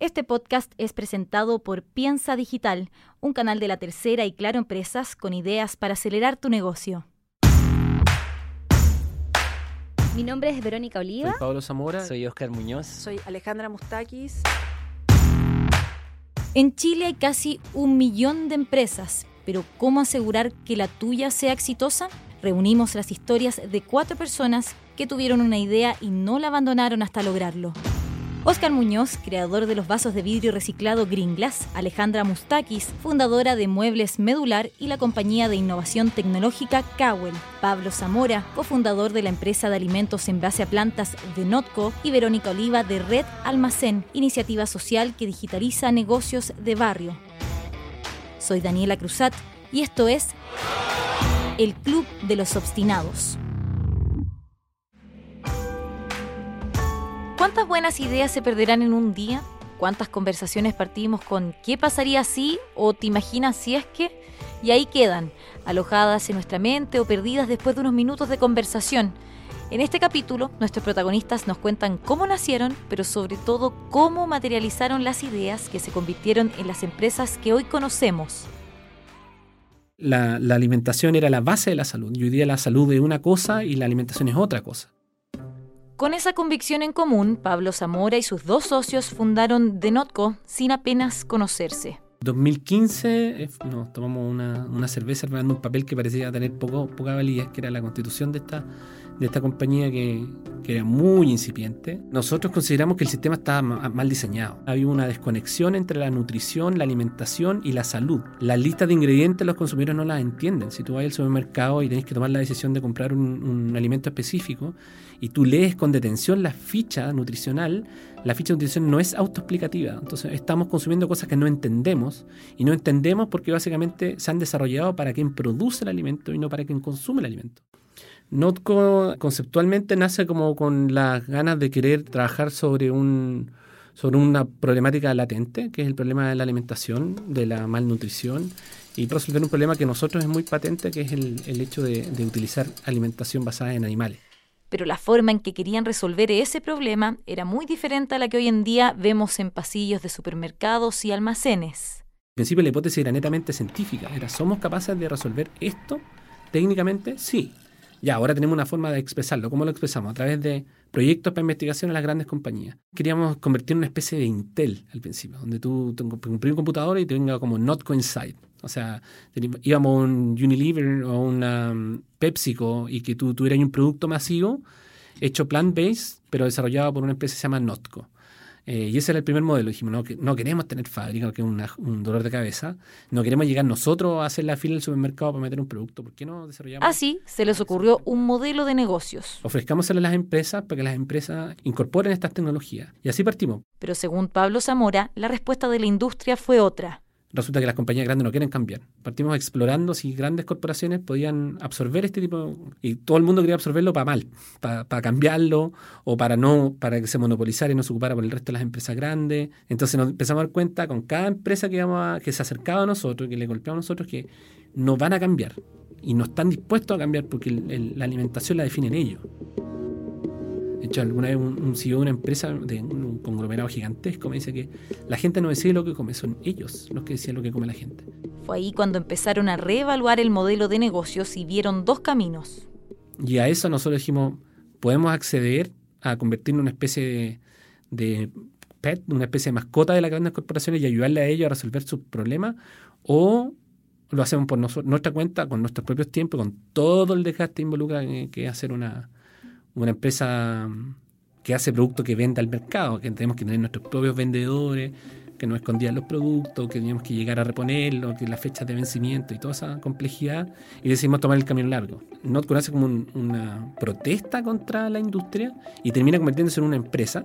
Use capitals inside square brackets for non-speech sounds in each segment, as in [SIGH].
Este podcast es presentado por Piensa Digital, un canal de la tercera y Claro Empresas con ideas para acelerar tu negocio. Mi nombre es Verónica Oliva. Soy Pablo Zamora. Soy Oscar Muñoz. Soy Alejandra Mustakis. En Chile hay casi un millón de empresas, pero ¿cómo asegurar que la tuya sea exitosa? Reunimos las historias de cuatro personas que tuvieron una idea y no la abandonaron hasta lograrlo. Oscar Muñoz, creador de los vasos de vidrio reciclado Green Glass, Alejandra Mustakis, fundadora de Muebles Medular y la compañía de innovación tecnológica Cowell, Pablo Zamora, cofundador de la empresa de alimentos en base a plantas de Notco y Verónica Oliva de Red Almacén, iniciativa social que digitaliza negocios de barrio. Soy Daniela Cruzat y esto es El Club de los Obstinados. ¿Cuántas buenas ideas se perderán en un día? ¿Cuántas conversaciones partimos con qué pasaría si o te imaginas si es que? Y ahí quedan, alojadas en nuestra mente o perdidas después de unos minutos de conversación. En este capítulo, nuestros protagonistas nos cuentan cómo nacieron, pero sobre todo cómo materializaron las ideas que se convirtieron en las empresas que hoy conocemos. La, la alimentación era la base de la salud. Y hoy día la salud es una cosa y la alimentación es otra cosa. Con esa convicción en común, Pablo Zamora y sus dos socios fundaron Denotco sin apenas conocerse. 2015 eh, nos tomamos una, una cerveza armando un papel que parecía tener poco, poca validez, que era la constitución de esta, de esta compañía que, que era muy incipiente. Nosotros consideramos que el sistema estaba mal diseñado. Había una desconexión entre la nutrición, la alimentación y la salud. Las listas de ingredientes los consumidores no las entienden. Si tú vas al supermercado y tenés que tomar la decisión de comprar un, un alimento específico y tú lees con detención la ficha nutricional, la ficha de nutrición no es autoexplicativa. Entonces estamos consumiendo cosas que no entendemos y no entendemos porque básicamente se han desarrollado para quien produce el alimento y no para quien consume el alimento. Notco conceptualmente nace como con las ganas de querer trabajar sobre un sobre una problemática latente, que es el problema de la alimentación, de la malnutrición, y resolver un problema que nosotros es muy patente, que es el, el hecho de, de utilizar alimentación basada en animales pero la forma en que querían resolver ese problema era muy diferente a la que hoy en día vemos en pasillos de supermercados y almacenes. En principio la hipótesis era netamente científica, era ¿somos capaces de resolver esto técnicamente? Sí. Ya, ahora tenemos una forma de expresarlo. ¿Cómo lo expresamos? A través de proyectos para investigación en las grandes compañías. Queríamos convertir en una especie de Intel al principio, donde tú compras un computador y te como not coincide. O sea, íbamos a un Unilever o una um, PepsiCo y que tú tuvieras un producto masivo hecho plant-based, pero desarrollado por una empresa que se llama Notco. Eh, y ese era el primer modelo. Dijimos, no, que no queremos tener fábrica, que es un dolor de cabeza. No queremos llegar nosotros a hacer la fila del supermercado para meter un producto. ¿Por qué no desarrollamos? Así se les ocurrió un modelo de negocios. Ofrezcámoselo a las empresas para que las empresas incorporen estas tecnologías. Y así partimos. Pero según Pablo Zamora, la respuesta de la industria fue otra resulta que las compañías grandes no quieren cambiar. Partimos explorando si grandes corporaciones podían absorber este tipo y todo el mundo quería absorberlo para mal, para, cambiarlo o para no para que se monopolizara y no se ocupara por el resto de las empresas grandes. Entonces nos empezamos a dar cuenta con cada empresa que íbamos que se acercaba a nosotros, que le golpeaba a nosotros que no van a cambiar y no están dispuestos a cambiar porque la alimentación la definen ellos. De hecho, alguna vez un, CEO de una empresa, de un conglomerado gigantesco, me dice que la gente no decide lo que come, son ellos los que deciden lo que come la gente. Fue ahí cuando empezaron a reevaluar el modelo de negocios y vieron dos caminos. Y a eso nosotros dijimos, podemos acceder a convertirnos en una especie de, pet, una especie de mascota de las grandes corporaciones y ayudarle a ellos a resolver sus problemas, o lo hacemos por nuestra cuenta, con nuestros propios tiempos, con todo el desgaste involucra que hacer una, una empresa que hace productos que venda al mercado, que tenemos que tener nuestros propios vendedores, que no escondían los productos, que teníamos que llegar a reponerlos, que las fechas de vencimiento y toda esa complejidad, y decidimos tomar el camino largo. no hace como una protesta contra la industria y termina convirtiéndose en una empresa.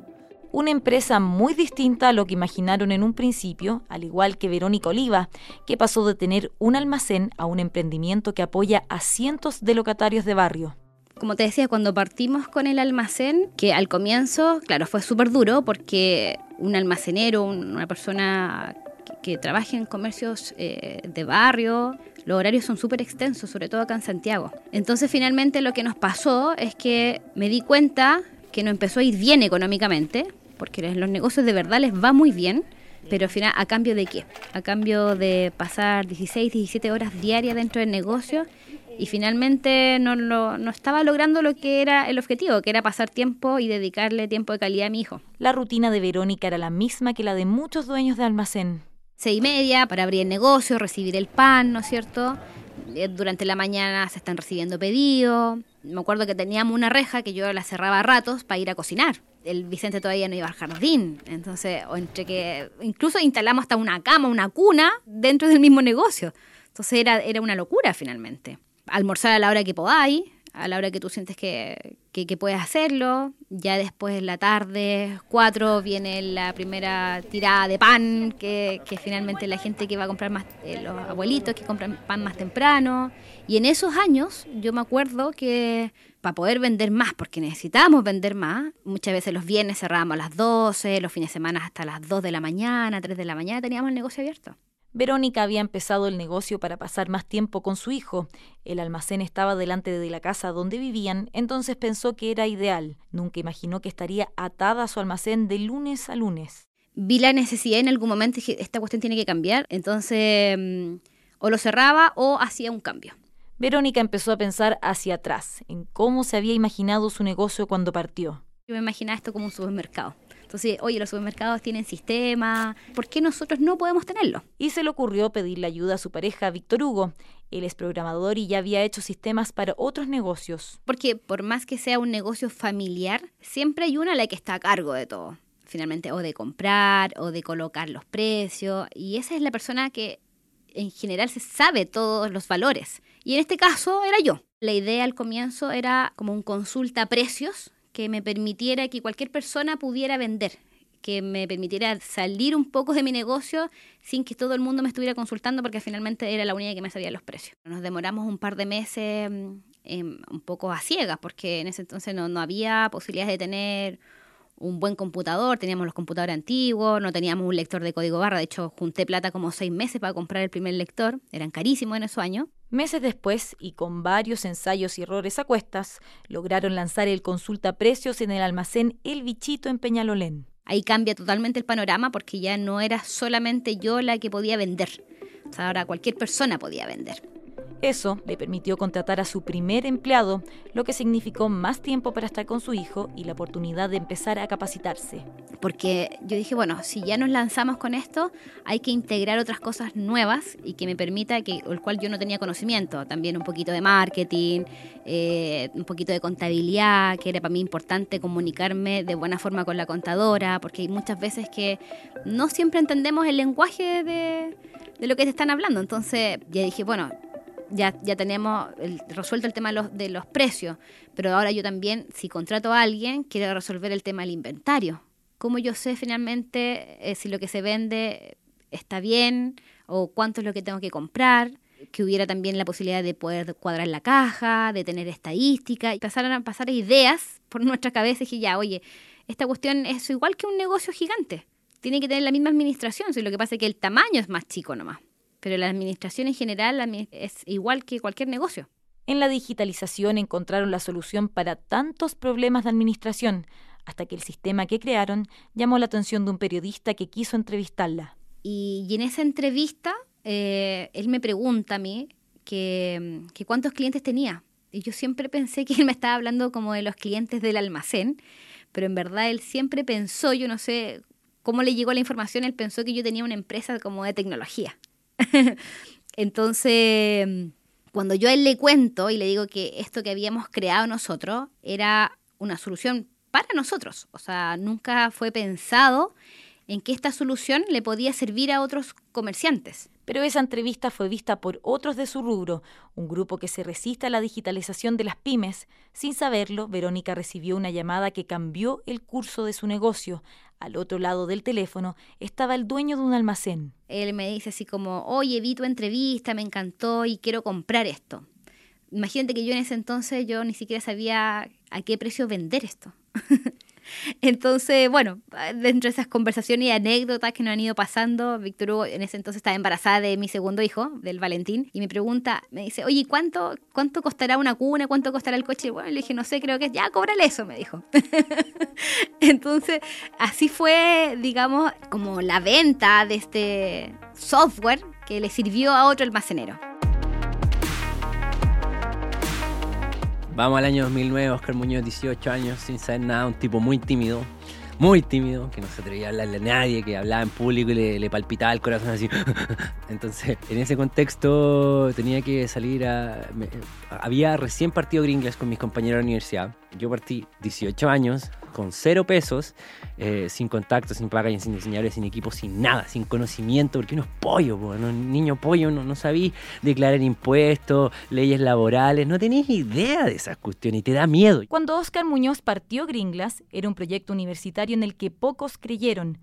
Una empresa muy distinta a lo que imaginaron en un principio, al igual que Verónica Oliva, que pasó de tener un almacén a un emprendimiento que apoya a cientos de locatarios de barrio como te decía, cuando partimos con el almacén, que al comienzo, claro, fue súper duro porque un almacenero, una persona que, trabaja en comercios eh, de barrio, los horarios son súper extensos, sobre todo acá en Santiago. Entonces finalmente lo que nos pasó es que me di cuenta que no empezó a ir bien económicamente porque los negocios de verdad les va muy bien, pero al final, ¿a cambio de qué? A cambio de pasar 16, 17 horas diarias dentro del negocio y finalmente no, no estaba logrando lo que era el objetivo, que era pasar tiempo y dedicarle tiempo de calidad a mi hijo. La rutina de Verónica era la misma que la de muchos dueños de almacén. Seis y media para abrir el negocio, recibir el pan, ¿no es cierto? Eh, durante la mañana se están recibiendo pedidos. Me acuerdo que teníamos una reja que yo la cerraba a ratos para ir a cocinar. El Vicente todavía no iba al jardín. Entonces, entre que incluso instalamos hasta una cama, una cuna dentro del mismo negocio. Entonces era, era una locura finalmente almorzar a la hora que podáis, a la hora que tú sientes que, que, puedes hacerlo. Ya después en la tarde, cuatro, viene la primera tirada de pan, que, que finalmente la gente que va a comprar más, eh, los abuelitos que compran pan más temprano. Y en esos años yo me acuerdo que para poder vender más, porque necesitábamos vender más, muchas veces los viernes cerrábamos a las 12, los fines de semana hasta las 2 de la mañana, 3 de la mañana teníamos el negocio abierto. Verónica había empezado el negocio para pasar más tiempo con su hijo. El almacén estaba delante de la casa donde vivían, entonces pensó que era ideal. Nunca imaginó que estaría atada a su almacén de lunes a lunes. Vi la necesidad en algún momento y dije, esta cuestión tiene que cambiar, entonces mm, o lo cerraba o hacía un cambio. Verónica empezó a pensar hacia atrás, en cómo se había imaginado su negocio cuando partió. Yo me imaginaba esto como un supermercado entonces, oye, los supermercados tienen sistema, ¿por qué nosotros no podemos tenerlo? Y se le ocurrió pedirle ayuda a su pareja, Víctor Hugo. Él es programador y ya había hecho sistemas para otros negocios. Porque por más que sea un negocio familiar, siempre hay una la que está a cargo de todo. Finalmente, o de comprar, o de colocar los precios. Y esa es la persona que en general se sabe todos los valores. Y en este caso era yo. La idea al comienzo era como un consulta precios que me permitiera que cualquier persona pudiera vender, que me permitiera salir un poco de mi negocio sin que todo el mundo me estuviera consultando porque finalmente era la única que me sabía los precios. Nos demoramos un par de meses eh, un poco a ciegas porque en ese entonces no, no había posibilidades de tener un buen computador, teníamos los computadores antiguos, no teníamos un lector de código barra, de hecho junté plata como seis meses para comprar el primer lector, eran carísimos en esos años. Meses después, y con varios ensayos y errores a cuestas, lograron lanzar el consulta precios en el almacén El Bichito en Peñalolén. Ahí cambia totalmente el panorama porque ya no era solamente yo la que podía vender, ahora cualquier persona podía vender. Eso le permitió contratar a su primer empleado, lo que significó más tiempo para estar con su hijo y la oportunidad de empezar a capacitarse. Porque yo dije, bueno, si ya nos lanzamos con esto, hay que integrar otras cosas nuevas y que me permita, que, el cual yo no tenía conocimiento, también un poquito de marketing, eh, un poquito de contabilidad, que era para mí importante comunicarme de buena forma con la contadora, porque hay muchas veces que no siempre entendemos el lenguaje de, de lo que te están hablando. Entonces ya dije, bueno, ya, ya tenemos resuelto el tema de los, de los precios, pero ahora yo también, si contrato a alguien, quiero resolver el tema del inventario. ¿Cómo yo sé finalmente eh, si lo que se vende está bien o cuánto es lo que tengo que comprar? Que hubiera también la posibilidad de poder cuadrar la caja, de tener estadística, y pasaron a pasar ideas por nuestra cabeza y dije, ya, oye, esta cuestión es igual que un negocio gigante. Tiene que tener la misma administración, si lo que pasa es que el tamaño es más chico nomás pero la administración en general es igual que cualquier negocio. En la digitalización encontraron la solución para tantos problemas de administración, hasta que el sistema que crearon llamó la atención de un periodista que quiso entrevistarla. Y, en esa entrevista, eh, él me pregunta a mí que, que cuántos clientes tenía. Y yo siempre pensé que [LAUGHS] él me estaba hablando como de los clientes del almacén, pero en verdad él siempre pensó, yo no sé cómo le llegó la información, él pensó que yo tenía una empresa como de tecnología. [LAUGHS] Entonces, cuando yo a él le cuento y le digo que esto que habíamos creado nosotros era una solución para nosotros, o sea, nunca fue pensado en que esta solución le podía servir a otros comerciantes. Pero esa entrevista fue vista por otros de su rubro, un grupo que se resiste a la digitalización de las pymes. Sin saberlo, Verónica recibió una llamada que cambió el curso de su negocio. Al otro lado del teléfono estaba el dueño de un almacén. Él me dice así como, oye, vi tu entrevista, me encantó y quiero comprar esto. Imagínate que yo en ese entonces yo ni siquiera sabía a qué precio vender esto. [LAUGHS] Entonces, bueno, dentro de esas conversaciones y anécdotas que nos han ido pasando, Víctor Hugo en ese entonces estaba embarazada de mi segundo hijo, del Valentín, y me pregunta, me dice, oye, ¿cuánto, cuánto costará una cuna? ¿Cuánto costará el coche? Bueno, le dije, no sé, creo que ya, cóbrale eso, me dijo. [LAUGHS] Entonces, así fue, digamos, como la venta de este software que le sirvió a otro almacenero. Vamos al año 2009, Oscar Muñoz, 18 años, sin saber nada, un tipo muy tímido, muy tímido, que no se atrevía a hablarle a nadie, que hablaba en público y le, palpitaba el corazón así. [LAUGHS] Entonces, en ese contexto tenía que salir a... había recién partido Gringles con mis compañeros de la universidad. Yo partí 18 años, con cero pesos, eh, sin contacto, sin paga, sin diseñadores, sin equipo, sin nada, sin conocimiento, porque uno es pollo, un niño pollo, no, no sabía declarar impuestos, leyes laborales, no tenías idea de esas cuestiones y te da miedo. Cuando Oscar Muñoz partió Gringlas, era un proyecto universitario en el que pocos creyeron,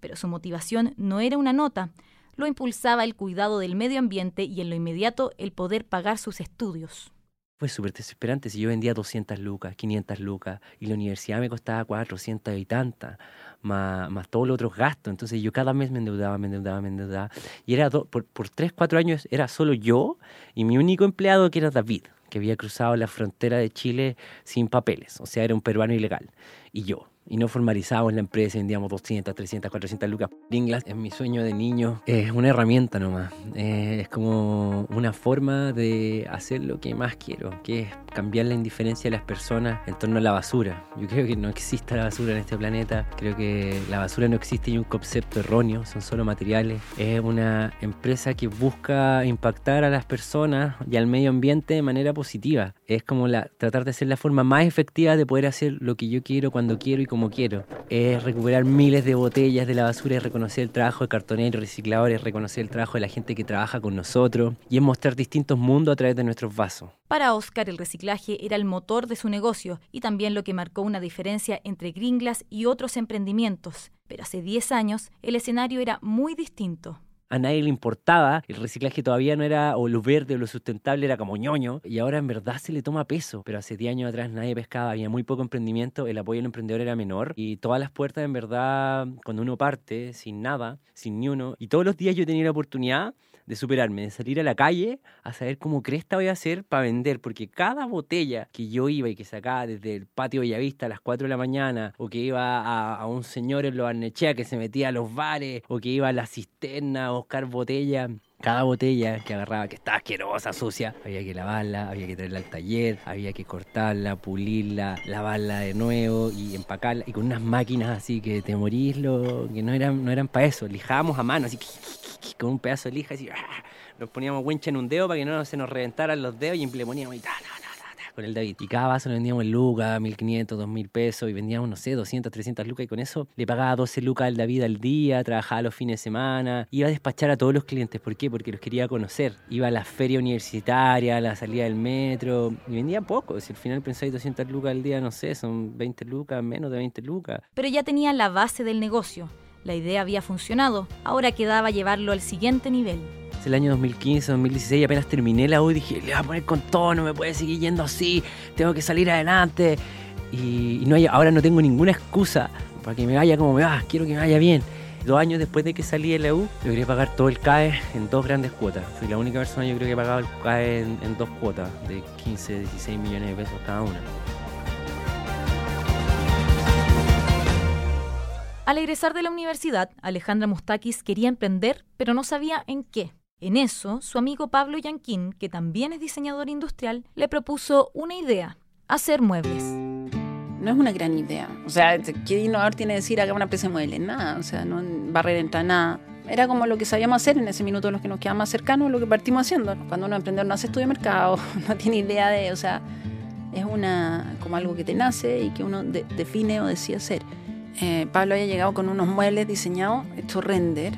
pero su motivación no era una nota, lo impulsaba el cuidado del medio ambiente y en lo inmediato el poder pagar sus estudios. Fue súper desesperante si yo vendía 200 lucas, 500 lucas y la universidad me costaba 400 y tantas, más, todos los otros gastos. Entonces yo cada mes me endeudaba, me endeudaba, me endeudaba. Y era por, por 3, 4 años era solo yo y mi único empleado que era David, que había cruzado la frontera de Chile sin papeles, o sea, era un peruano ilegal. Y yo, y no formalizamos la empresa, vendíamos 200, 300, 400 lucas. Inglas es mi sueño de niño, es una herramienta nomás, eh, es como una forma de hacer lo que más quiero, que es cambiar la indiferencia de las personas en torno a la basura. Yo creo que no existe la basura en este planeta, creo que la basura no existe y un concepto erróneo, son solo materiales. Es una empresa que busca impactar a las personas y al medio ambiente de manera positiva. Es como la, tratar de ser la forma más efectiva de poder hacer lo que yo quiero cuando quiero y como quiero. Es recuperar miles de botellas de la basura y reconocer el trabajo de cartoneros, recicladores, reconocer el trabajo de la gente que trabaja con nosotros y es mostrar distintos mundos a través de nuestros vasos. Para Oscar, el reciclaje era el motor de su negocio y también lo que marcó una diferencia entre Gringlas y otros emprendimientos. Pero hace 10 años el escenario era muy distinto a nadie le importaba, el reciclaje todavía no era, o lo verde o lo sustentable era como ñoño, y ahora en verdad se le toma peso, pero hace 10 años atrás nadie pescaba, había muy poco emprendimiento, el apoyo al emprendedor era menor, y todas las puertas en verdad, cuando uno parte, sin nada, sin ni uno, y todos los días yo tenía la oportunidad de superarme, de salir a la calle a saber cómo cresta voy a hacer para vender, porque cada botella que yo iba y que sacaba desde el patio Bellavista a las 4 de la mañana, o que iba a, un señor en los Arnechea que se metía a los bares, o que iba a la cisterna a buscar botella, cada botella que agarraba, que estaba asquerosa, sucia, había que lavarla, había que traerla al taller, había que cortarla, pulirla, lavarla de nuevo y empacarla. Y con unas máquinas así que te morís, que no eran, no eran para eso. Lijábamos a mano, así con un pedazo de lija, así, [LAUGHS] nos poníamos wincha en un dedo para que no se nos reventaran los dedos y le poníamos y tal, con el David. Y cada vaso lo vendíamos en lucas, 1500, 2000 pesos y vendíamos, no sé, 200, 300 lucas y con eso le pagaba 12 lucas al David al día, trabajaba los fines de semana, iba a despachar a todos los clientes. ¿Por qué? Porque los quería conocer. Iba a la feria universitaria, a la salida del metro y vendía poco. Si al final pensáis 200 lucas al día, no sé, son 20 lucas, menos de 20 lucas. Pero ya tenía la base del negocio. La idea había funcionado, ahora quedaba llevarlo al siguiente nivel el año 2015, 2016, apenas terminé la U, dije, le voy a poner con todo, no me puede seguir yendo así, tengo que salir adelante. Y, ahora no tengo ninguna excusa para que me vaya como me va, quiero que me vaya bien. Dos años después de que salí de la U, logré pagar todo el CAE en dos grandes cuotas. Fui la única persona yo creo que he pagado el CAE en, en dos cuotas de 15, 16 millones de pesos cada una. Al egresar de la universidad, Alejandra Mustakis quería emprender, pero no sabía en qué. En eso, su amigo Pablo Yanquín, que también es diseñador industrial, le propuso una idea, hacer muebles. No es una gran idea. O sea, ¿qué innovador tiene decir haga una empresa de muebles? Nada, o sea, no barrera entra nada. Era como lo que sabíamos hacer en ese minuto, los que nos quedaban más cercanos, lo que partimos haciendo. Cuando uno emprendedor no hace estudio de mercado, [LAUGHS] no tiene idea de, o sea, es una como algo que te nace y que uno define o decide hacer. Eh, Pablo había llegado con unos muebles diseñados, hecho render.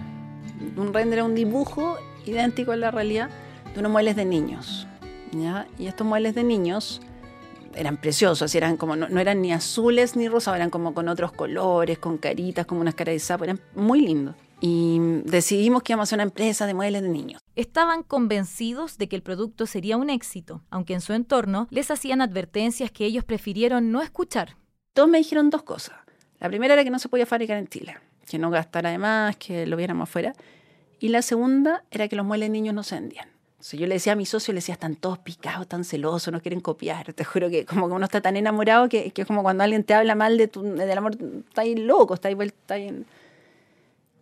Un render es un dibujo idéntico a la realidad de unos muebles de niños. ¿ya? Y estos muebles de niños eran preciosos, eran como, no, eran ni azules ni rosados, eran como con otros colores, con caritas, como unas caras de sapo, eran muy lindos. Y decidimos que íbamos a hacer una empresa de muebles de niños. Estaban convencidos de que el producto sería un éxito, aunque en su entorno les hacían advertencias que ellos prefirieron no escuchar. Todos me dijeron dos cosas. La primera era que no se podía fabricar en Chile, que no gastara de más, que lo viéramos afuera. Y la segunda era que los muebles niños no se vendían. Entonces yo le decía a mi socio, le decía, están todos picados, tan celosos, no quieren copiar. Te juro que como uno está tan enamorado que, que es como cuando alguien te habla mal de tu, del amor, está ahí loco, está ahí vuelta en...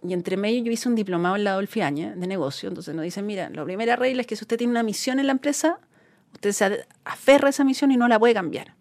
Y entre medio yo hice un diplomado en la Dolfiaña de negocio. Entonces nos dicen, mira, la primera regla es que si usted tiene una misión en la empresa, usted se aferra a esa misión y no la puede cambiar.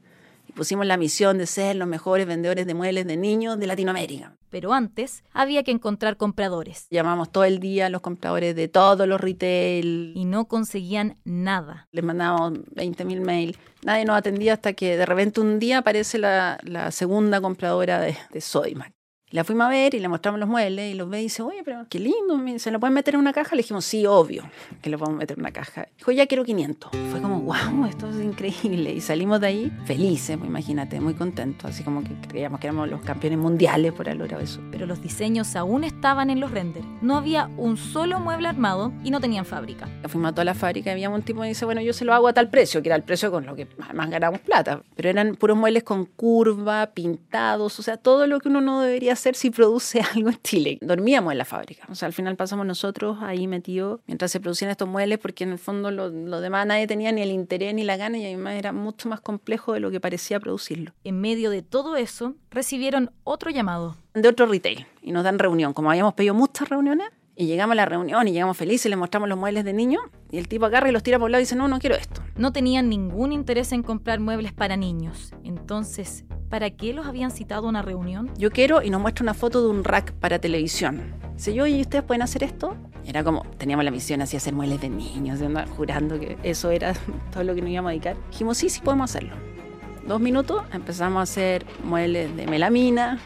Pusimos la misión de ser los mejores vendedores de muebles de niños de Latinoamérica. Pero antes había que encontrar compradores. Llamamos todo el día a los compradores de todos los retail. Y no conseguían nada. Les mandábamos 20.000 mails. Nadie nos atendía hasta que de repente un día aparece la, la segunda compradora de, de Sodimac. La fuimos a ver y le mostramos los muebles y los ve y dice, oye, pero qué lindo, ¿se lo pueden meter en una caja? Le dijimos, sí, obvio, que lo podemos meter en una caja. Dijo, ya quiero 500. Fue como, wow, esto es increíble. Y salimos de ahí felices, pues, imagínate, muy contentos, así como que creíamos que éramos los campeones mundiales por haber logrado eso. Pero los diseños aún estaban en los renders. No había un solo mueble armado y no tenían fábrica. Fuimos a toda la fábrica y había un tipo que dice, bueno, yo se lo hago a tal precio, que era el precio con lo que más ganamos plata. Pero eran puros muebles con curva, pintados, o sea, todo lo que uno no debería hacer si produce [LAUGHS] algo en Chile. Dormíamos en la fábrica. O sea, al final pasamos nosotros ahí metidos mientras se producían estos muebles, porque en el fondo lo, lo, demás nadie tenía ni el interés ni la gana y además era mucho más complejo de lo que parecía producirlo. En medio de todo eso, recibieron otro llamado. De otro retail y nos dan reunión. Como habíamos pedido muchas reuniones, y llegamos a la reunión y llegamos felices, le mostramos los muebles de niño y el tipo agarra y los tira por un lado y dice, no, no quiero esto. No tenían ningún interés en comprar muebles para niños. Entonces, ¿para qué los habían citado a una reunión? Yo quiero y nos muestra una foto de un rack para televisión. Dice yo, ¿y ustedes pueden hacer esto? Era como, teníamos la misión así, hacer muebles de niños, de andar jurando que eso era [LAUGHS] todo lo que nos íbamos a dedicar. Dijimos, sí, sí podemos hacerlo. Dos minutos, empezamos a hacer muebles de melamina,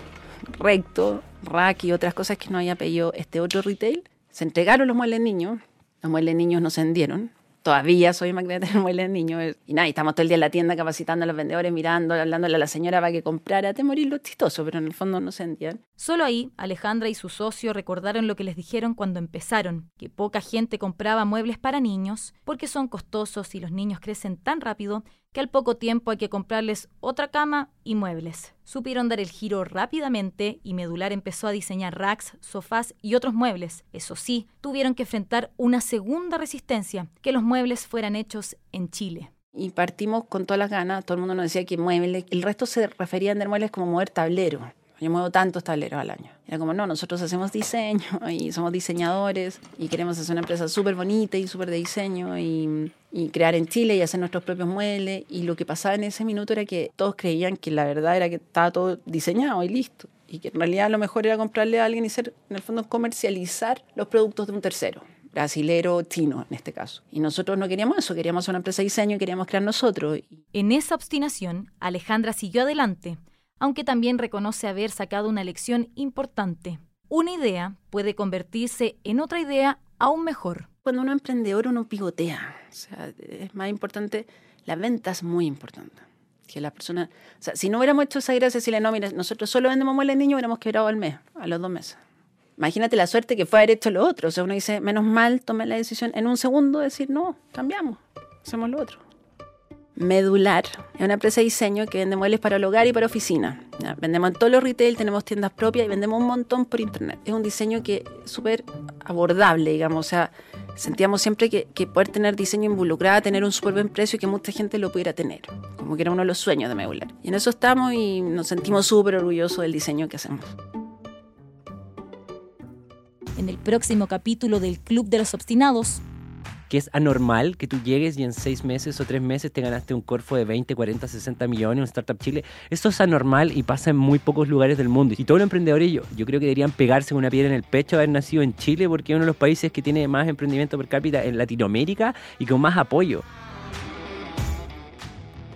recto, rack y otras cosas que no había pedido este otro retail. Se entregaron los muebles niños, los muebles niños no se vendieron. Todavía soy magnet [LAUGHS] de muebles niños. Y nada, y estamos todo el día en la tienda capacitando a los vendedores, mirando, hablándole a la señora para que comprara. Te morir lo chistoso, pero en el fondo no se. Solo ahí, Alejandra y su socio recordaron lo que les dijeron cuando empezaron, que poca gente compraba muebles para niños porque son costosos y los niños crecen tan rápido que al poco tiempo hay que comprarles otra cama y muebles. Supieron dar el giro rápidamente y Medular empezó a diseñar racks, sofás y otros muebles. Eso sí, tuvieron que enfrentar una segunda resistencia, que los muebles fueran hechos en Chile. Y partimos con todas las ganas, todo el mundo nos decía que muebles, el resto se referían de muebles como mover tablero. Yo muevo tantos tableros al año. Era como, no, nosotros hacemos diseño [LAUGHS] y somos diseñadores y queremos hacer una empresa súper bonita y súper de diseño y, y, crear en Chile y hacer nuestros propios muebles. Y lo que pasaba en ese minuto era que todos creían que la verdad era que estaba todo diseñado y listo. Y que en realidad lo mejor era comprarle a alguien y ser, en el fondo, comercializar los productos de un tercero brasilero, chino en este caso. Y nosotros no queríamos eso, queríamos una empresa de diseño y queríamos crear nosotros. En esa obstinación, Alejandra siguió adelante aunque también reconoce haber sacado una lección importante. Una idea puede convertirse en otra idea aún mejor. Cuando uno es emprendedor uno pivotea, o sea, es más importante, la venta es muy importante. Que la persona, o sea, si no hubiéramos hecho esa gracia, decirle, no, mira, nosotros solo vendemos muebles niños, hubiéramos quebrado al mes, a los dos meses. Imagínate la suerte que fue haber hecho lo otro. O sea, uno dice, menos mal, tomé la decisión en un segundo de decir, no, cambiamos, hacemos lo otro. Medular es una empresa de diseño que vende muebles para el hogar y para oficina. Vendemos en todos los retail, tenemos tiendas propias y vendemos un montón por internet. Es un diseño que es súper abordable, digamos. O sea, sentíamos siempre que, que, poder tener diseño involucrado, tener un súper buen precio y que mucha gente lo pudiera tener. Como que era uno de los sueños de Medular. Y en eso estamos y nos sentimos súper orgullosos del diseño que hacemos. En el próximo capítulo del Club de los Obstinados, que es anormal que tú llegues y en seis meses o tres meses te ganaste un Corfo de 20, 40, 60 millones, un Startup Chile. Esto es anormal y pasa en muy pocos lugares del mundo. Y todos los emprendedores, yo, yo creo que deberían pegarse una piedra en el pecho haber nacido en Chile porque es uno de los países que tiene más emprendimiento per cápita en Latinoamérica y con más apoyo.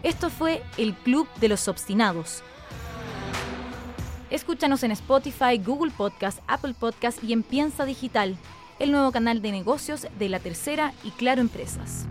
Esto fue el Club de los Obstinados. Escúchanos en Spotify, Google Podcast, Apple Podcast y en Piensa Digital el nuevo canal de negocios de La Tercera y Claro Empresas.